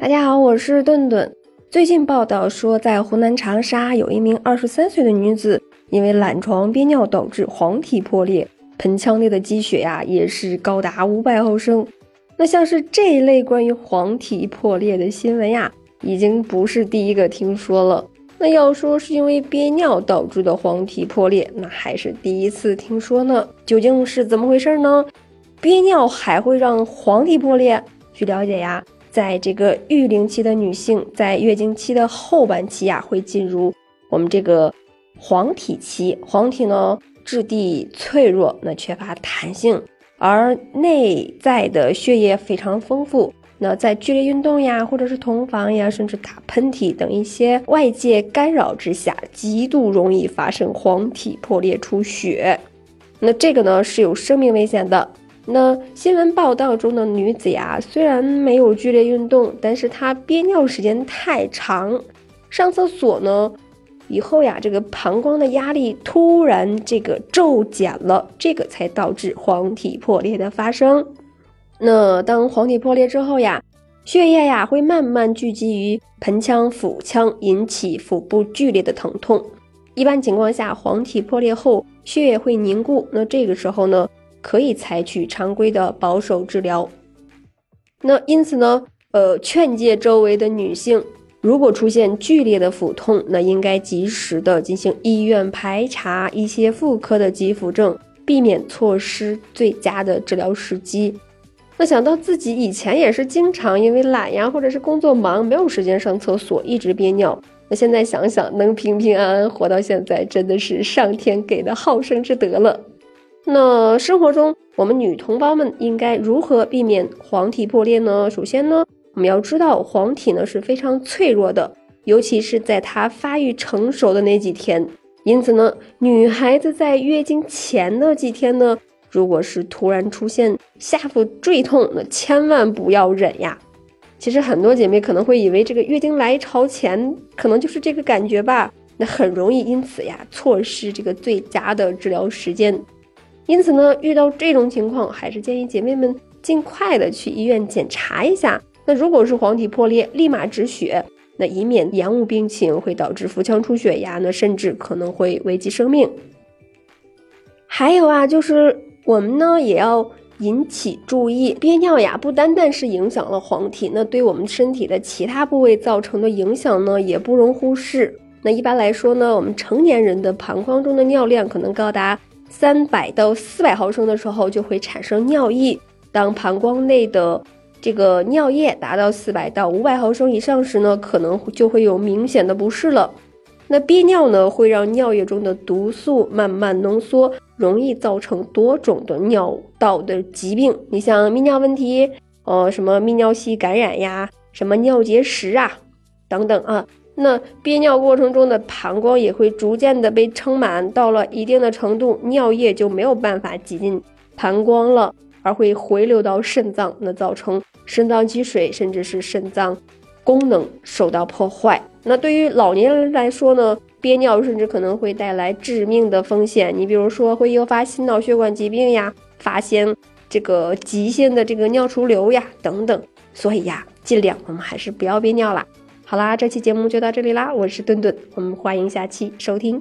大家好，我是顿顿。最近报道说，在湖南长沙有一名二十三岁的女子，因为懒床憋尿导致黄体破裂，盆腔内的积血呀也是高达五百毫升。那像是这一类关于黄体破裂的新闻呀，已经不是第一个听说了。那要说是因为憋尿导致的黄体破裂，那还是第一次听说呢。究竟是怎么回事呢？憋尿还会让黄体破裂？据了解呀。在这个育龄期的女性，在月经期的后半期呀，会进入我们这个黄体期。黄体呢，质地脆弱，那缺乏弹性，而内在的血液非常丰富。那在剧烈运动呀，或者是同房呀，甚至打喷嚏等一些外界干扰之下，极度容易发生黄体破裂出血。那这个呢，是有生命危险的。那新闻报道中的女子呀，虽然没有剧烈运动，但是她憋尿时间太长，上厕所呢以后呀，这个膀胱的压力突然这个骤减了，这个才导致黄体破裂的发生。那当黄体破裂之后呀，血液呀会慢慢聚集于盆腔、腹腔，引起腹部剧烈的疼痛。一般情况下，黄体破裂后血液会凝固，那这个时候呢？可以采取常规的保守治疗。那因此呢，呃，劝诫周围的女性，如果出现剧烈的腹痛，那应该及时的进行医院排查一些妇科的急腹症，避免错失最佳的治疗时机。那想到自己以前也是经常因为懒呀，或者是工作忙，没有时间上厕所，一直憋尿。那现在想想，能平平安安活到现在，真的是上天给的好生之德了。那生活中，我们女同胞们应该如何避免黄体破裂呢？首先呢，我们要知道黄体呢是非常脆弱的，尤其是在它发育成熟的那几天。因此呢，女孩子在月经前的几天呢，如果是突然出现下腹坠痛，那千万不要忍呀。其实很多姐妹可能会以为这个月经来潮前可能就是这个感觉吧，那很容易因此呀错失这个最佳的治疗时间。因此呢，遇到这种情况，还是建议姐妹们尽快的去医院检查一下。那如果是黄体破裂，立马止血，那以免延误病情，会导致腹腔出血呀，那甚至可能会危及生命。还有啊，就是我们呢也要引起注意，憋尿呀，不单单是影响了黄体，那对我们身体的其他部位造成的影响呢，也不容忽视。那一般来说呢，我们成年人的膀胱中的尿量可能高达。三百到四百毫升的时候就会产生尿意。当膀胱内的这个尿液达到四百到五百毫升以上时呢，可能就会有明显的不适了。那憋尿呢，会让尿液中的毒素慢慢浓缩，容易造成多种的尿道的疾病。你像泌尿问题，呃，什么泌尿系感染呀，什么尿结石啊，等等啊。那憋尿过程中的膀胱也会逐渐的被撑满，到了一定的程度，尿液就没有办法挤进膀胱了，而会回流到肾脏，那造成肾脏积水，甚至是肾脏功能受到破坏。那对于老年人来说呢，憋尿甚至可能会带来致命的风险，你比如说会诱发心脑血管疾病呀，发现这个急性的这个尿潴留呀等等。所以呀，尽量我们还是不要憋尿啦。好啦，这期节目就到这里啦，我是顿顿，我们欢迎下期收听。